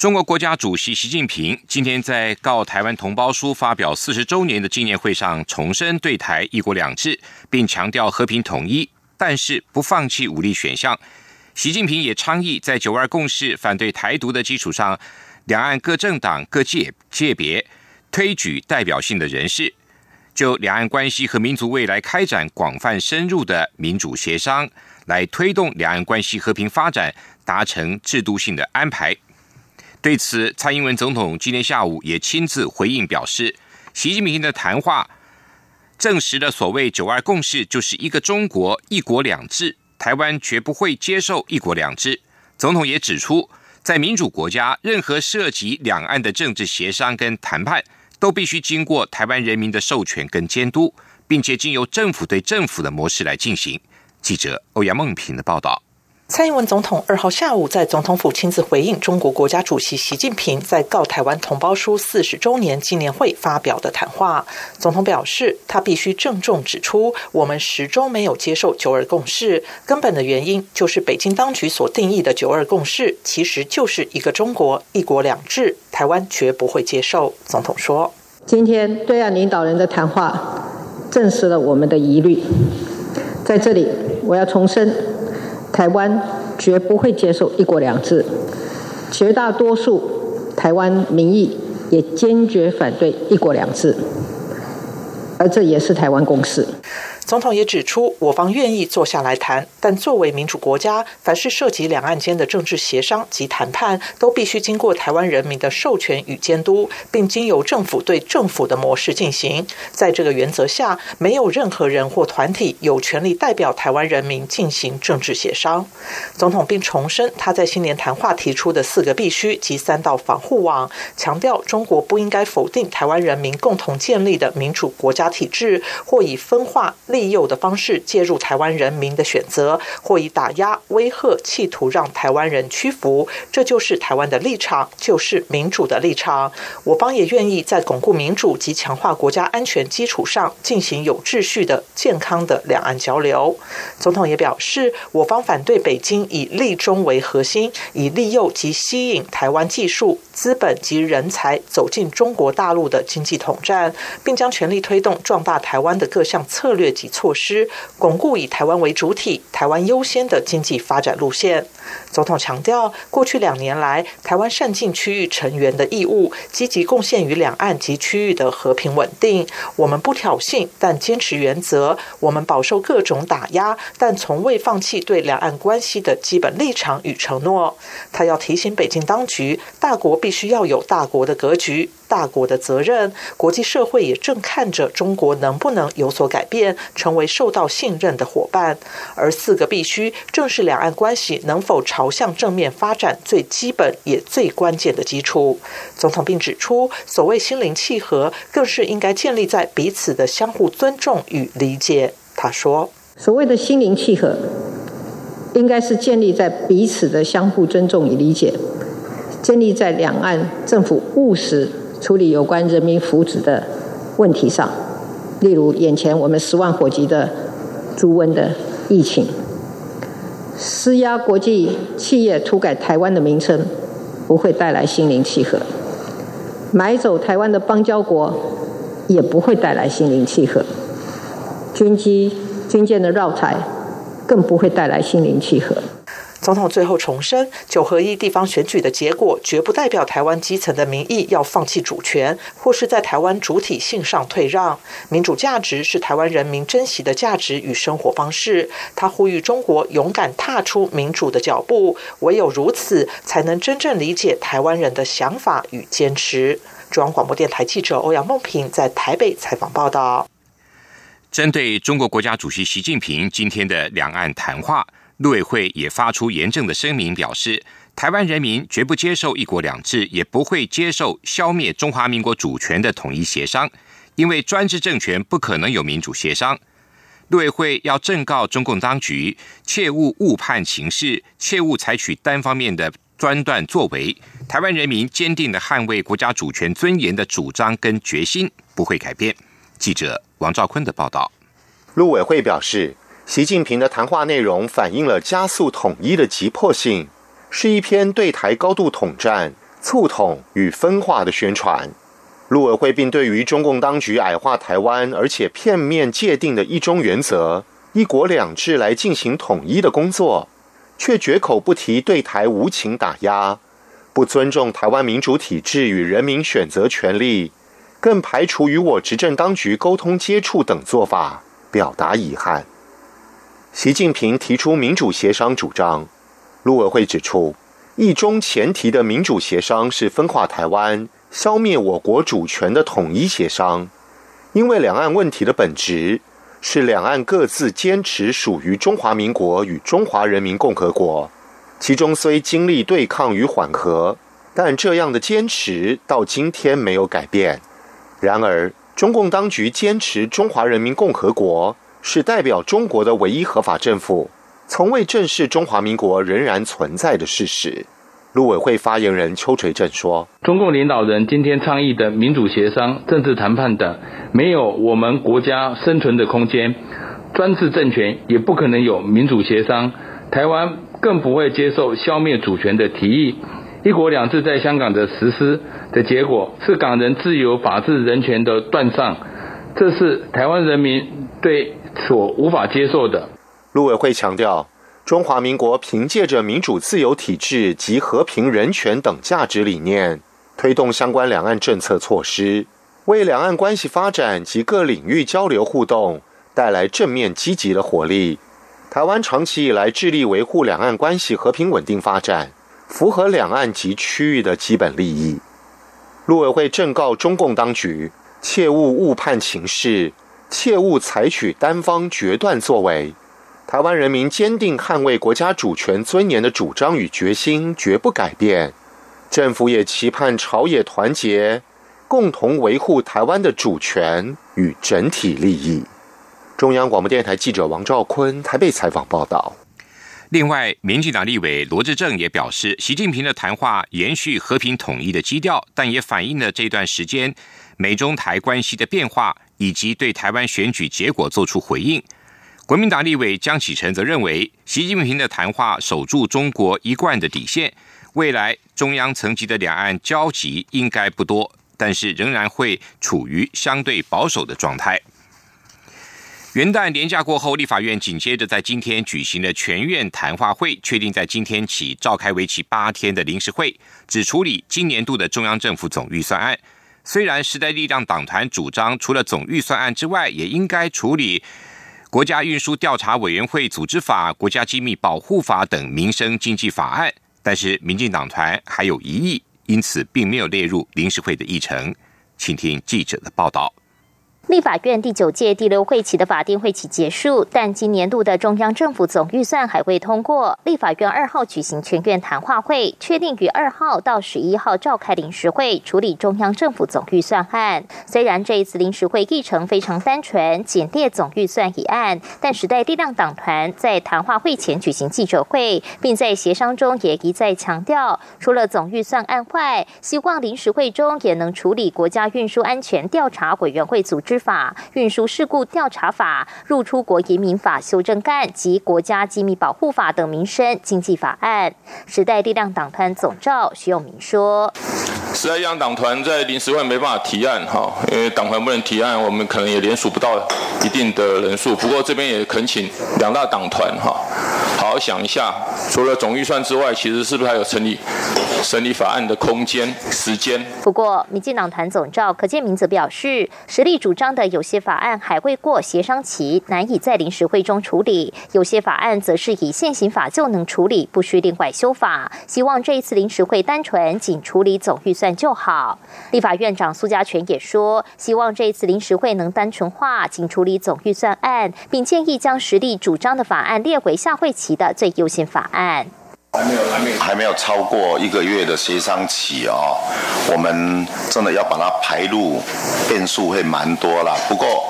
中国国家主席习近平今天在告台湾同胞书发表四十周年的纪念会上，重申对台“一国两制”，并强调和平统一，但是不放弃武力选项。习近平也倡议在“九二共识”反对台独的基础上，两岸各政党各界界别推举代表性的人士，就两岸关系和民族未来开展广泛深入的民主协商，来推动两岸关系和平发展，达成制度性的安排。对此，蔡英文总统今天下午也亲自回应表示，习近平的谈话证实了所谓“九二共识”就是一个中国、一国两制，台湾绝不会接受一国两制。总统也指出，在民主国家，任何涉及两岸的政治协商跟谈判，都必须经过台湾人民的授权跟监督，并且经由政府对政府的模式来进行。记者欧阳梦平的报道。蔡英文总统二号下午在总统府亲自回应中国国家主席习近平在告台湾同胞书四十周年纪念会发表的谈话。总统表示，他必须郑重指出，我们始终没有接受九二共识，根本的原因就是北京当局所定义的九二共识其实就是一个中国一国两制，台湾绝不会接受。总统说：“今天对岸领导人的谈话证实了我们的疑虑，在这里我要重申。”台湾绝不会接受一国两制，绝大多数台湾民意也坚决反对一国两制，而这也是台湾共识。总统也指出，我方愿意坐下来谈，但作为民主国家，凡是涉及两岸间的政治协商及谈判，都必须经过台湾人民的授权与监督，并经由政府对政府的模式进行。在这个原则下，没有任何人或团体有权利代表台湾人民进行政治协商。总统并重申他在新年谈话提出的四个必须及三道防护网，强调中国不应该否定台湾人民共同建立的民主国家体制，或以分化利。利诱的方式介入台湾人民的选择，或以打压、威吓，企图让台湾人屈服，这就是台湾的立场，就是民主的立场。我方也愿意在巩固民主及强化国家安全基础上，进行有秩序的、健康的两岸交流。总统也表示，我方反对北京以利中为核心，以利诱及吸引台湾技术、资本及人才走进中国大陆的经济统战，并将全力推动壮大台湾的各项策略及。措施巩固以台湾为主体、台湾优先的经济发展路线。总统强调，过去两年来，台湾善尽区域成员的义务，积极贡献于两岸及区域的和平稳定。我们不挑衅，但坚持原则；我们饱受各种打压，但从未放弃对两岸关系的基本立场与承诺。他要提醒北京当局，大国必须要有大国的格局。大国的责任，国际社会也正看着中国能不能有所改变，成为受到信任的伙伴。而四个必须，正是两岸关系能否朝向正面发展最基本也最关键的基础。总统并指出，所谓心灵契合，更是应该建立在彼此的相互尊重与理解。他说：“所谓的心灵契合，应该是建立在彼此的相互尊重与理解，建立在两岸政府务实。”处理有关人民福祉的问题上，例如眼前我们十万火急的猪瘟的疫情，施压国际企业涂改台湾的名称，不会带来心灵契合；买走台湾的邦交国，也不会带来心灵契合；军机、军舰的绕台，更不会带来心灵契合。总统最后重申，九合一地方选举的结果绝不代表台湾基层的民意要放弃主权，或是在台湾主体性上退让。民主价值是台湾人民珍惜的价值与生活方式。他呼吁中国勇敢踏出民主的脚步，唯有如此，才能真正理解台湾人的想法与坚持。中央广播电台记者欧阳梦平在台北采访报道。针对中国国家主席习近平今天的两岸谈话。陆委会也发出严正的声明，表示台湾人民绝不接受一国两制，也不会接受消灭中华民国主权的统一协商，因为专制政权不可能有民主协商。陆委会要正告中共当局，切勿误判情势，切勿采取单方面的专断作为。台湾人民坚定的捍卫国家主权尊严的主张跟决心不会改变。记者王兆坤的报道。陆委会表示，习近平的谈话内容反映了加速统一的急迫性，是一篇对台高度统战、促统与分化的宣传。陆委会并对于中共当局矮化台湾，而且片面界定的一中原则、一国两制来进行统一的工作，却绝口不提对台无情打压，不尊重台湾民主体制与人民选择权利，更排除与我执政当局沟通接触等做法，表达遗憾。习近平提出民主协商主张，陆委会指出，一中前提的民主协商是分化台湾。消灭我国主权的统一协商，因为两岸问题的本质是两岸各自坚持属于中华民国与中华人民共和国，其中虽经历对抗与缓和，但这样的坚持到今天没有改变。然而，中共当局坚持中华人民共和国是代表中国的唯一合法政府，从未正视中华民国仍然存在的事实。陆委会发言人邱垂正说：“中共领导人今天倡议的民主协商、政治谈判等，没有我们国家生存的空间。专制政权也不可能有民主协商，台湾更不会接受消灭主权的提议。一国两制在香港的实施的结果，是港人自由、法治、人权的断上，这是台湾人民对所无法接受的。”陆委会强调。中华民国凭借着民主自由体制及和平人权等价值理念，推动相关两岸政策措施，为两岸关系发展及各领域交流互动带来正面积极的活力。台湾长期以来致力维护两岸关系和平稳定发展，符合两岸及区域的基本利益。陆委会正告中共当局，切勿误判情势，切勿采取单方决断作为。台湾人民坚定捍卫国家主权尊严的主张与决心绝不改变，政府也期盼朝野团结，共同维护台湾的主权与整体利益。中央广播电台记者王兆坤台北采访报道。另外，民进党立委罗志正也表示，习近平的谈话延续和平统一的基调，但也反映了这段时间美中台关系的变化，以及对台湾选举结果做出回应。国民党立委江启臣则认为，习近平的谈话守住中国一贯的底线，未来中央层级的两岸交集应该不多，但是仍然会处于相对保守的状态。元旦连假过后，立法院紧接着在今天举行了全院谈话会，确定在今天起召开为期八天的临时会，只处理今年度的中央政府总预算案。虽然时代力量党团主张，除了总预算案之外，也应该处理。国家运输调查委员会组织法、国家机密保护法等民生经济法案，但是民进党团还有疑议，因此并没有列入临时会的议程。请听记者的报道。立法院第九届第六会期的法定会期结束，但今年度的中央政府总预算还未通过。立法院二号举行全院谈话会，确定于二号到十一号召开临时会处理中央政府总预算案。虽然这一次临时会议程非常单纯，简列总预算一案，但时代力量党团在谈话会前举行记者会，并在协商中也一再强调，除了总预算案外，希望临时会中也能处理国家运输安全调查委员会组织。法、运输事故调查法、入出国移民法修正案及国家机密保护法等民生经济法案。时代力量党团总召徐永明说：“时代力量党团在临时会没办法提案，哈，因为党团不能提案，我们可能也连署不到一定的人数。不过这边也恳请两大党团，哈，好想一下，除了总预算之外，其实是不是还有成立审理法案的空间、时间？”不过，民进党团总召柯建明则表示，实力主张。的有些法案还未过协商期，难以在临时会中处理；有些法案则是以现行法就能处理，不需另外修法。希望这一次临时会单纯仅处理总预算就好。立法院长苏家全也说，希望这一次临时会能单纯化，仅处理总预算案，并建议将实力主张的法案列为下会期的最优先法案。还没有，还没有，还没有超过一个月的协商期哦。我们真的要把它排入，变数会蛮多啦。不过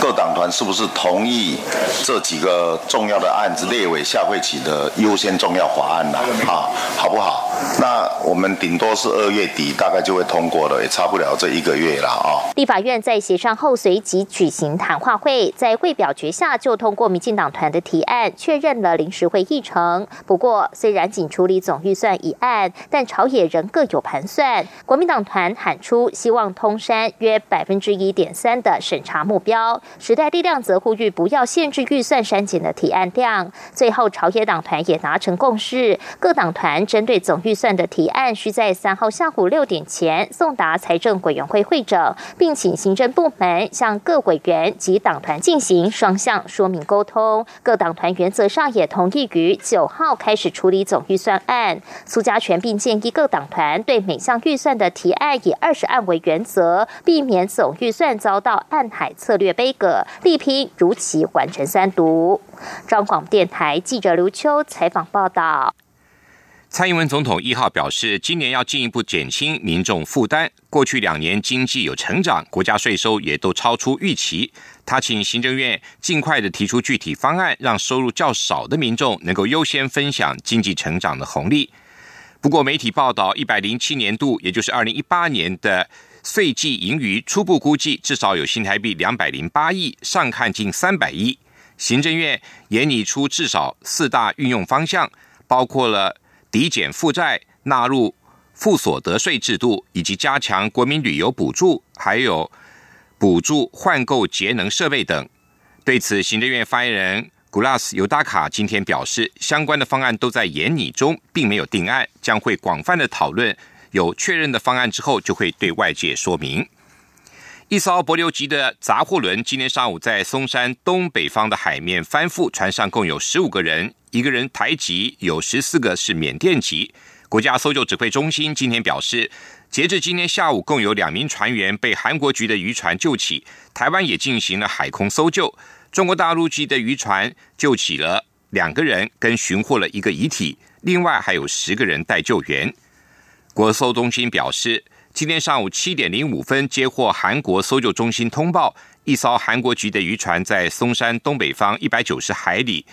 各党团是不是同意这几个重要的案子列为下会期的优先重要法案呢？啊，好不好？那我们顶多是二月底大概就会通过了，也差不了这一个月了啊。立法院在协商后随即举行谈话会，在会表决下就通过民进党团的提案，确认了临时会议程。不过，虽然仅处理总预算一案，但朝野仍各有盘算。国民党团喊出希望通山约百分之一点三的审查目标，时代力量则呼吁不要限制预算删减的提案量。最后，朝野党团也达成共识，各党团针对总预算的提案，需在三号下午六点前送达财政委员会会诊，并请行政部门向各委员及党团进行双向说明沟通。各党团原则上也同意于九号开始处理总总预算案。苏家全并建议各党团对每项预算的提案以二十案为原则，避免总预算遭到暗海策略杯葛，力拼如期完成三读。张广电台记者刘秋采访报道。蔡英文总统一号表示，今年要进一步减轻民众负担。过去两年经济有成长，国家税收也都超出预期。他请行政院尽快的提出具体方案，让收入较少的民众能够优先分享经济成长的红利。不过，媒体报道，一百零七年度，也就是二零一八年的税季盈余，初步估计至少有新台币两百零八亿，上看近三百亿。行政院也拟出至少四大运用方向，包括了。抵减负债、纳入负所得税制度，以及加强国民旅游补助，还有补助换购节能设备等。对此，行政院发言人古拉斯尤达卡今天表示，相关的方案都在研拟中，并没有定案，将会广泛的讨论。有确认的方案之后，就会对外界说明。一艘柏流级的杂货轮今天上午在松山东北方的海面翻覆，船上共有十五个人。一个人台籍，有十四个是缅甸籍。国家搜救指挥中心今天表示，截至今天下午，共有两名船员被韩国局的渔船救起。台湾也进行了海空搜救，中国大陆籍的渔船救起了两个人，跟寻获了一个遗体，另外还有十个人待救援。国搜中心表示，今天上午七点零五分接获韩国搜救中心通报，一艘韩国籍的渔船在松山东北方一百九十海里。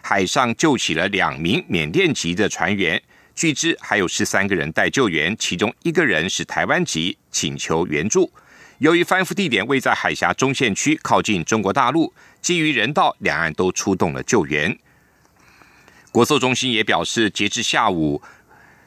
海上救起了两名缅甸籍的船员，据知还有十三个人待救援，其中一个人是台湾籍，请求援助。由于翻覆地点位在海峡中线区，靠近中国大陆，基于人道，两岸都出动了救援。国搜中心也表示，截至下午，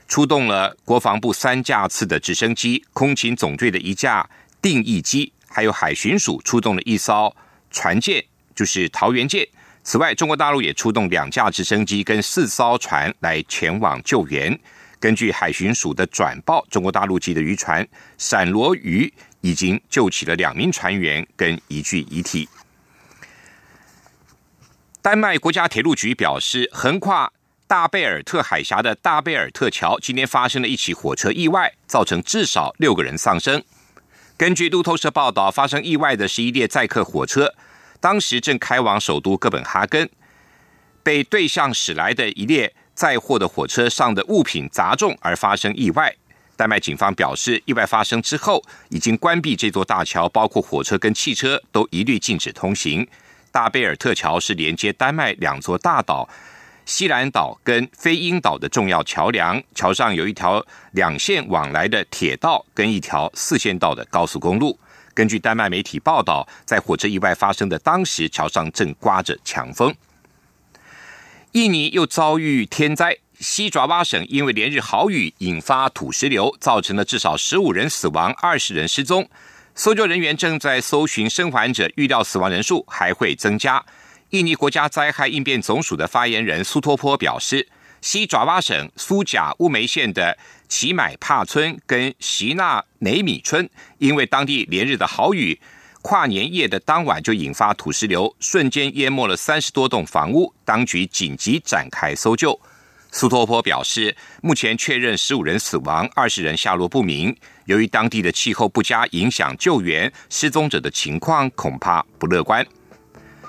出动了国防部三架次的直升机、空勤总队的一架定翼机，还有海巡署出动了一艘船舰，就是桃园舰。此外，中国大陆也出动两架直升机跟四艘船来前往救援。根据海巡署的转报，中国大陆籍的渔船“闪罗鱼”已经救起了两名船员跟一具遗体。丹麦国家铁路局表示，横跨大贝尔特海峡的大贝尔特桥今天发生了一起火车意外，造成至少六个人丧生。根据路透社报道，发生意外的是一列载客火车。当时正开往首都哥本哈根，被对向驶来的一列载货的火车上的物品砸中而发生意外。丹麦警方表示，意外发生之后已经关闭这座大桥，包括火车跟汽车都一律禁止通行。大贝尔特桥是连接丹麦两座大岛西兰岛跟飞鹰岛的重要桥梁，桥上有一条两线往来的铁道跟一条四线道的高速公路。根据丹麦媒体报道，在火车意外发生的当时，桥上正刮着强风。印尼又遭遇天灾，西爪哇省因为连日豪雨引发土石流，造成了至少十五人死亡、二十人失踪。搜救人员正在搜寻生还者，预料死亡人数还会增加。印尼国家灾害应变总署的发言人苏托坡表示。西爪哇省苏贾乌梅县的奇买帕村跟席纳雷米村，因为当地连日的好雨，跨年夜的当晚就引发土石流，瞬间淹没了三十多栋房屋。当局紧急展开搜救。苏托坡表示，目前确认十五人死亡，二十人下落不明。由于当地的气候不佳，影响救援，失踪者的情况恐怕不乐观。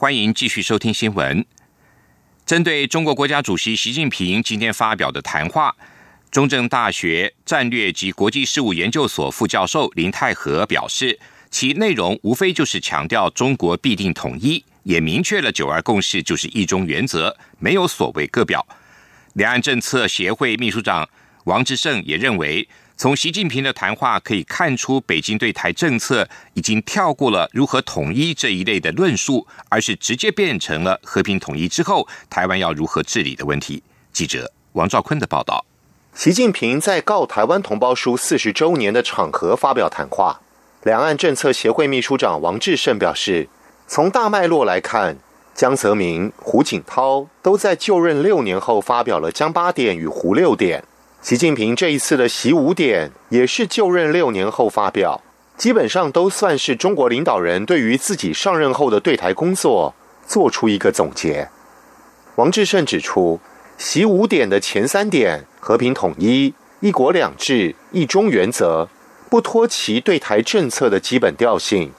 欢迎继续收听新闻。针对中国国家主席习近平今天发表的谈话，中正大学战略及国际事务研究所副教授林泰和表示，其内容无非就是强调中国必定统一。也明确了“九二共识”就是一中原则，没有所谓各表。两岸政策协会秘书长王志胜也认为，从习近平的谈话可以看出，北京对台政策已经跳过了如何统一这一类的论述，而是直接变成了和平统一之后台湾要如何治理的问题。记者王兆坤的报道：习近平在告台湾同胞书四十周年的场合发表谈话，两岸政策协会秘书长王志胜表示。从大脉络来看，江泽民、胡锦涛都在就任六年后发表了江八点与胡六点。习近平这一次的习五点也是就任六年后发表，基本上都算是中国领导人对于自己上任后的对台工作做出一个总结。王志胜指出，习五点的前三点——和平统一、一国两制、一中原则，不脱其对台政策的基本调性。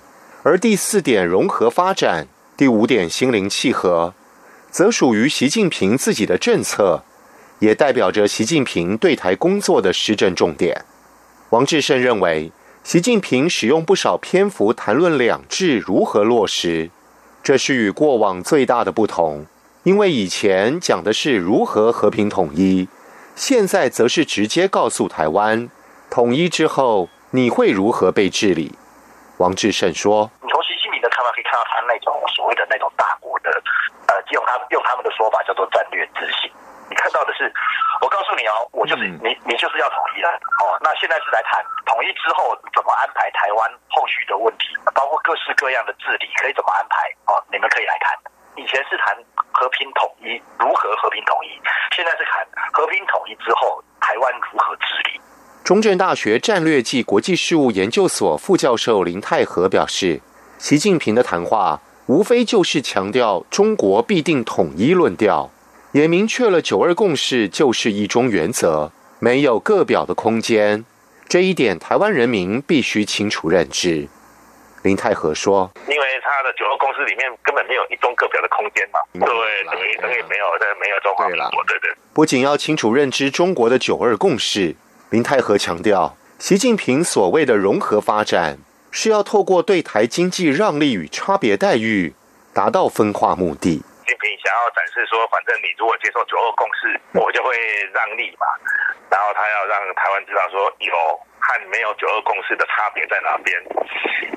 而第四点融合发展，第五点心灵契合，则属于习近平自己的政策，也代表着习近平对台工作的施政重点。王志胜认为，习近平使用不少篇幅谈论两制如何落实，这是与过往最大的不同。因为以前讲的是如何和平统一，现在则是直接告诉台湾，统一之后你会如何被治理。王志胜说：“你从习近平的看法可以看到，他那种所谓的那种大国的，呃，用他用他们的说法叫做战略自信。你看到的是，我告诉你哦，我就是你，你就是要统一了哦。那现在是来谈统一之后怎么安排台湾后续的问题，包括各式各样的治理可以怎么安排哦。你们可以来谈。以前是谈和平统一，如何和平统一？现在是谈和平统一之后，台湾如何治理。”中正大学战略暨国际事务研究所副教授林泰和表示，习近平的谈话无非就是强调中国必定统一论调，也明确了九二共识就是一中原则，没有各表的空间。这一点，台湾人民必须清楚认知。林泰和说：“因为他的九二共识里面根本没有一中各表的空间嘛，对，等于等于没有，没有中华民国，对对。不仅要清楚认知中国的九二共识。”林泰和强调，习近平所谓的融合发展，是要透过对台经济让利与差别待遇，达到分化目的。展示说，反正你如果接受九二共识，我就会让利嘛。然后他要让台湾知道说，有和没有九二共识的差别在哪边。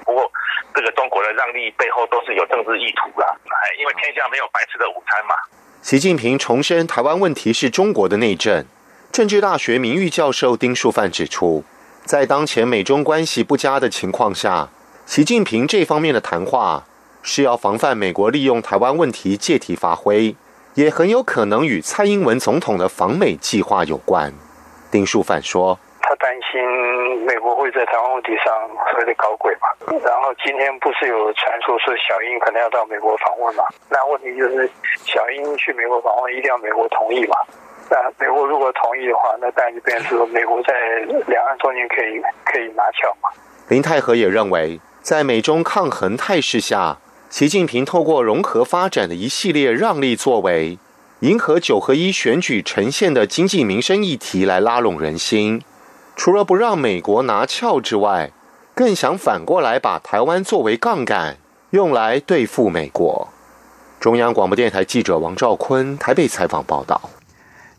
不过，这个中国的让利背后都是有政治意图啦，因为天下没有白吃的午餐嘛。习近平重申，台湾问题是中国的内政。政治大学名誉教授丁树范指出，在当前美中关系不佳的情况下，习近平这方面的谈话是要防范美国利用台湾问题借题发挥，也很有可能与蔡英文总统的访美计划有关。丁树范说：“他担心美国会在台湾问题上所谓的搞鬼嘛，然后今天不是有传说是小英可能要到美国访问嘛？那问题就是小英去美国访问一定要美国同意嘛？”那美国如果同意的话，那当然就变成说美国在两岸中间可以可以拿翘嘛。林泰和也认为，在美中抗衡态势下，习近平透过融合发展的一系列让利作为，迎合九合一选举呈现的经济民生议题来拉拢人心。除了不让美国拿翘之外，更想反过来把台湾作为杠杆，用来对付美国。中央广播电台记者王兆坤台北采访报道。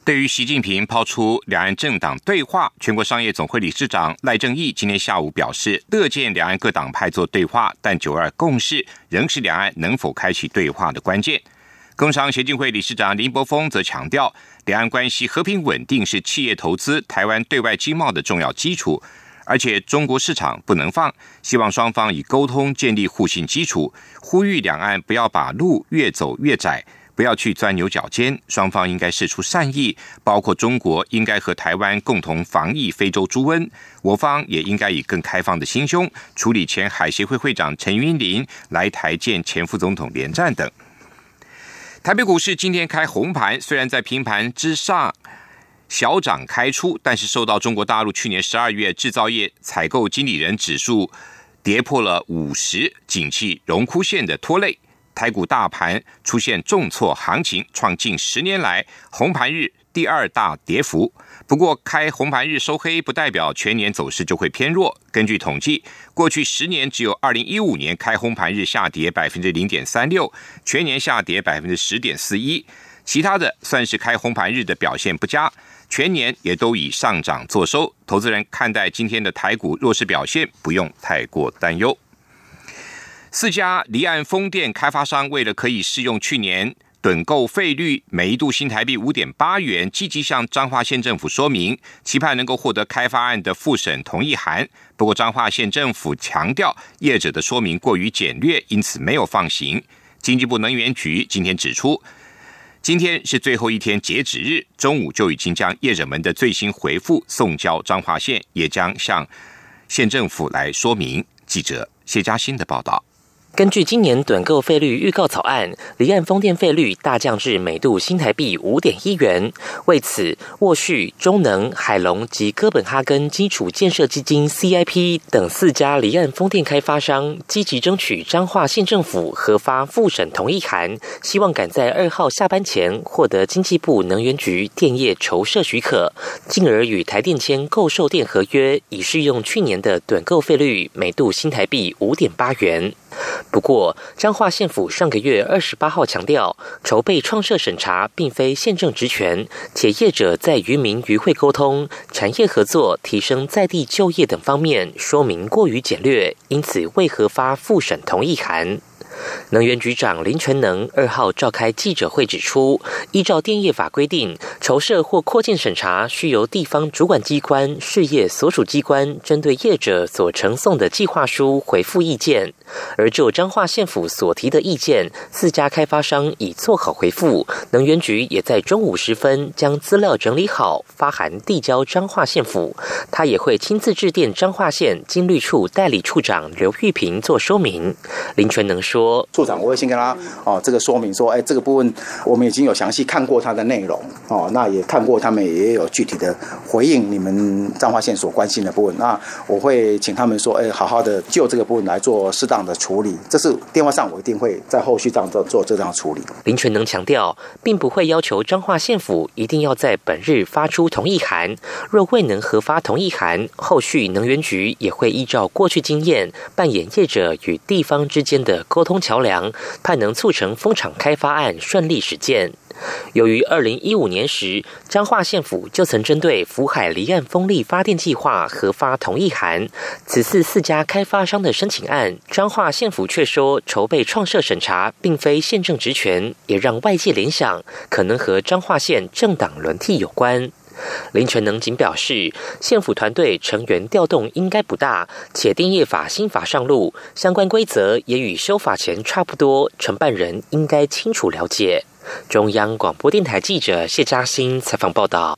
对于习近平抛出两岸政党对话，全国商业总会理事长赖正义今天下午表示，乐见两岸各党派做对话，但九二共识仍是两岸能否开启对话的关键。工商协进会理事长林柏峰则强调，两岸关系和平稳定是企业投资、台湾对外经贸的重要基础，而且中国市场不能放，希望双方以沟通建立互信基础，呼吁两岸不要把路越走越窄。不要去钻牛角尖，双方应该释出善意，包括中国应该和台湾共同防疫非洲猪瘟，我方也应该以更开放的心胸处理前海协会会长陈云林来台见前副总统连战等。台北股市今天开红盘，虽然在平盘之上，小涨开出，但是受到中国大陆去年十二月制造业采购经理人指数跌破了五十，景气荣枯线的拖累，台股大盘出现重挫行情，创近十年来红盘日第二大跌幅。不过，开红盘日收黑不代表全年走势就会偏弱。根据统计，过去十年只有二零一五年开红盘日下跌百分之零点三六，全年下跌百分之十点四一。其他的算是开红盘日的表现不佳，全年也都以上涨作收。投资人看待今天的台股弱势表现，不用太过担忧。四家离岸风电开发商为了可以适用去年。趸购费率每一度新台币五点八元，积极向彰化县政府说明，期盼能够获得开发案的复审同意函。不过彰化县政府强调，业者的说明过于简略，因此没有放行。经济部能源局今天指出，今天是最后一天截止日，中午就已经将业者们的最新回复送交彰化县，也将向县政府来说明。记者谢嘉欣的报道。根据今年短购费率预告草案，离岸风电费率大降至每度新台币五点一元。为此，沃旭、中能、海龙及哥本哈根基础建设基金 （CIP） 等四家离岸风电开发商积极争取彰化县政府核发复审同意函，希望赶在二号下班前获得经济部能源局电业筹设许可，进而与台电签购售电合约，以适用去年的短购费率每度新台币五点八元。不过，彰化县府上个月二十八号强调，筹备创设审查并非县政职权，且业者在渔民渔会沟通、产业合作、提升在地就业等方面说明过于简略，因此未核发复审同意函。能源局长林全能二号召开记者会指出，依照电业法规定，筹设或扩建审查需由地方主管机关、事业所属机关针对业者所呈送的计划书回复意见。而就彰化县府所提的意见，四家开发商已做好回复，能源局也在中午时分将资料整理好，发函递交彰化县府。他也会亲自致电彰化县经律处代理处长刘玉平做说明。林全能说：“处长，我会先跟他哦，这个说明说，哎，这个部分我们已经有详细看过他的内容哦，那也看过他们也有具体的回应你们彰化县所关心的部分。那我会请他们说，哎，好好的就这个部分来做适当。”的处理，这是电话上我一定会在后续这样做这样处理。林全能强调，并不会要求彰化县府一定要在本日发出同意函，若未能核发同意函，后续能源局也会依照过去经验，扮演业者与地方之间的沟通桥梁，盼能促成风场开发案顺利实践。由于二零一五年时，彰化县府就曾针对福海离岸风力发电计划核发同意函，此次四家开发商的申请案，彰化县府却说筹备创设审查并非县政职权，也让外界联想可能和彰化县政党轮替有关。林全能仅表示，县府团队成员调动应该不大，且电业法新法上路，相关规则也与修法前差不多，承办人应该清楚了解。中央广播电台记者谢嘉欣采访报道：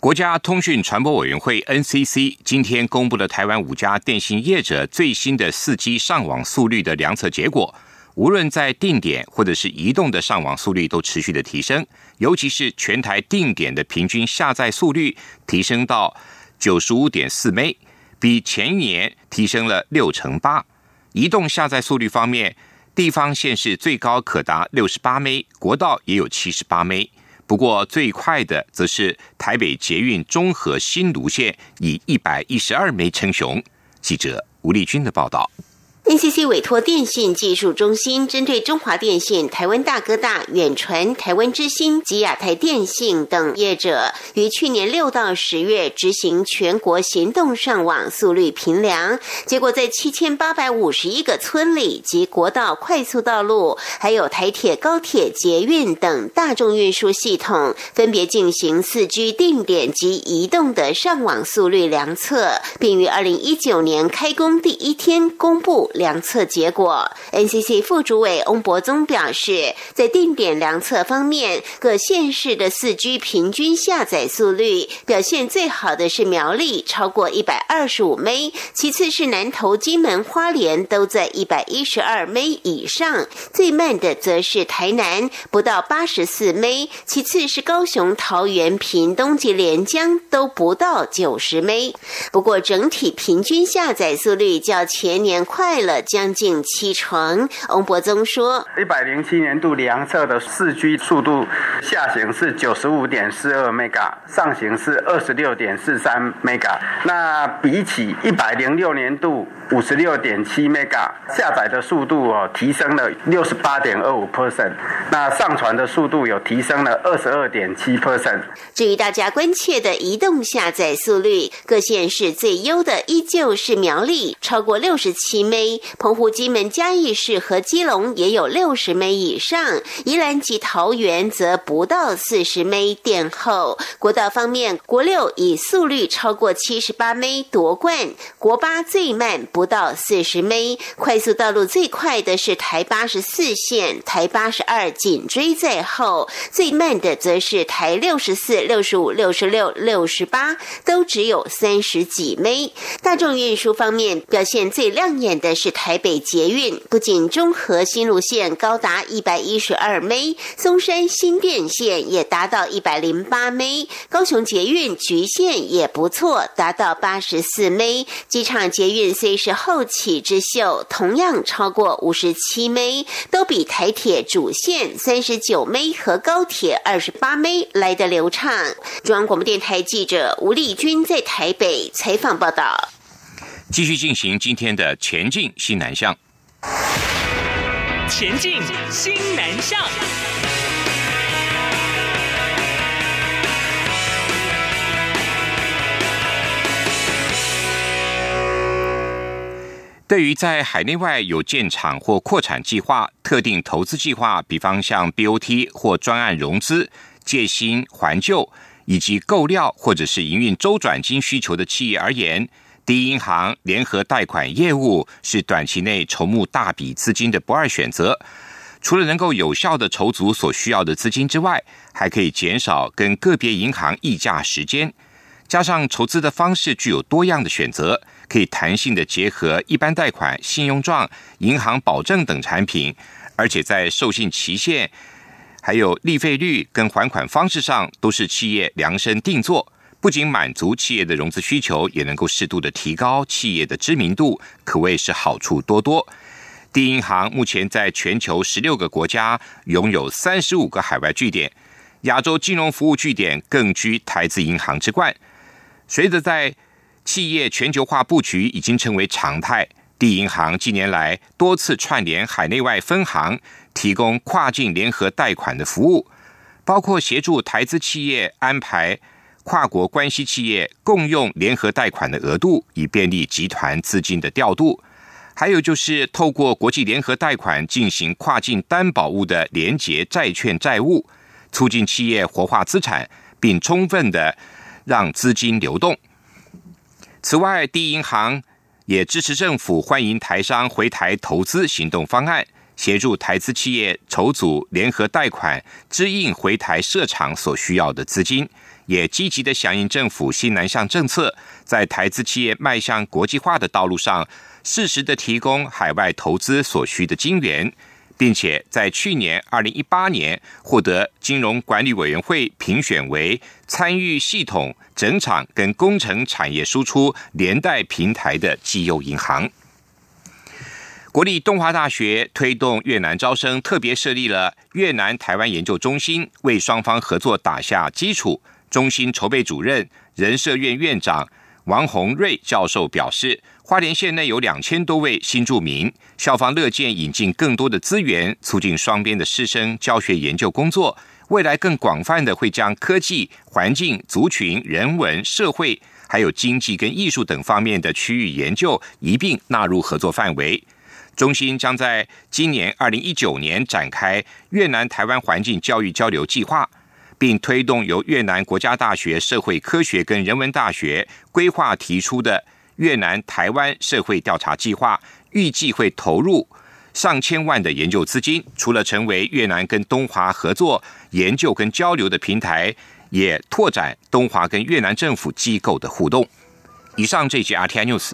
国家通讯传播委员会 NCC 今天公布了台湾五家电信业者最新的四 G 上网速率的量测结果，无论在定点或者是移动的上网速率都持续的提升，尤其是全台定点的平均下载速率提升到九十五点四 m 比前一年提升了六成八。移动下载速率方面。地方县市最高可达六十八枚国道也有七十八枚不过最快的则是台北捷运中和新芦线，以一百一十二枚称雄。记者吴丽君的报道。NCC 委托电信技术中心，针对中华电信、台湾大哥大、远传、台湾之星及亚太电信等业者，于去年六到十月执行全国行动上网速率评量，结果在七千八百五十一个村里及国道、快速道路，还有台铁、高铁、捷运等大众运输系统，分别进行四 G 定点及移动的上网速率量测，并于二零一九年开工第一天公布。量测结果。NCC 副主委翁博宗表示，在定点量测方面，各县市的四 G 平均下载速率表现最好的是苗栗，超过一百二十五 m 其次是南投、金门、花莲都在一百一十二 m 以上，最慢的则是台南，不到八十四 m 其次是高雄、桃园、屏东及连江都不到九十 m 不过整体平均下载速率较前年快了将近七成。翁博宗说：“一百零七年度量测的四 G 速度下行是九十五点四二 mega，上行是二十六点四三 mega。那比起一百零六年度五十六点七 mega 下载的速度哦，提升了六十八点二五 percent。那上传的速度有提升了二十二点七 percent。至于大家关切的移动下载速率，各县市最优的依旧是苗栗，超过六十七 m 澎湖、金门、嘉义市和基隆也有六十 m 以上，宜兰及桃园则不到四十 m 殿后。国道方面，国六以速率超过七十八 m 夺冠，国八最慢不到四十 m 快速道路最快的是台八十四线，台八十二紧追在后，最慢的则是台六十四、六十五、六十六、六十八，都只有三十几 m 大众运输方面表现最亮眼的是台北捷运，不仅中和新路线高达一百一十二 m 松山新店线也达到一百零八 m 高雄捷运局线也不错，达到八十四 m 机场捷运虽是后起之秀，同样超过五十七枚都比台铁主线三十九枚和高铁二十八枚来得流畅。中央广播电台记者吴丽君在台北采访报道。继续进行今天的前进新南向。前进新南向。对于在海内外有建厂或扩产计划、特定投资计划，比方像 BOT 或专案融资、借新还旧，以及购料或者是营运周转金需求的企业而言，第一银行联合贷款业务是短期内筹募大笔资金的不二选择。除了能够有效的筹足所需要的资金之外，还可以减少跟个别银行议价时间。加上筹资的方式具有多样的选择，可以弹性的结合一般贷款、信用状、银行保证等产品，而且在授信期限、还有利费率跟还款方式上，都是企业量身定做。不仅满足企业的融资需求，也能够适度的提高企业的知名度，可谓是好处多多。第一银行目前在全球十六个国家拥有三十五个海外据点，亚洲金融服务据点更居台资银行之冠。随着在企业全球化布局已经成为常态，地银行近年来多次串联海内外分行，提供跨境联合贷款的服务，包括协助台资企业安排跨国关系企业共用联合贷款的额度，以便利集团资金的调度；还有就是透过国际联合贷款进行跨境担保物的连结债券债务，促进企业活化资产，并充分的。让资金流动。此外，第一银行也支持政府欢迎台商回台投资行动方案，协助台资企业筹组联合贷款，支应回台设厂所需要的资金。也积极的响应政府新南向政策，在台资企业迈向国际化的道路上，适时的提供海外投资所需的金源。并且在去年二零一八年获得金融管理委员会评选为参与系统整场跟工程产业输出连带平台的绩优银行。国立东华大学推动越南招生，特别设立了越南台湾研究中心，为双方合作打下基础。中心筹备主任、人社院院长王宏瑞教授表示。花莲县内有两千多位新住民，校方乐见引进更多的资源，促进双边的师生教学研究工作。未来更广泛的会将科技、环境、族群、人文、社会，还有经济跟艺术等方面的区域研究一并纳入合作范围。中心将在今年二零一九年展开越南台湾环境教育交流计划，并推动由越南国家大学社会科学跟人文大学规划提出的。越南台湾社会调查计划预计会投入上千万的研究资金，除了成为越南跟东华合作研究跟交流的平台，也拓展东华跟越南政府机构的互动。以上这集 RTI News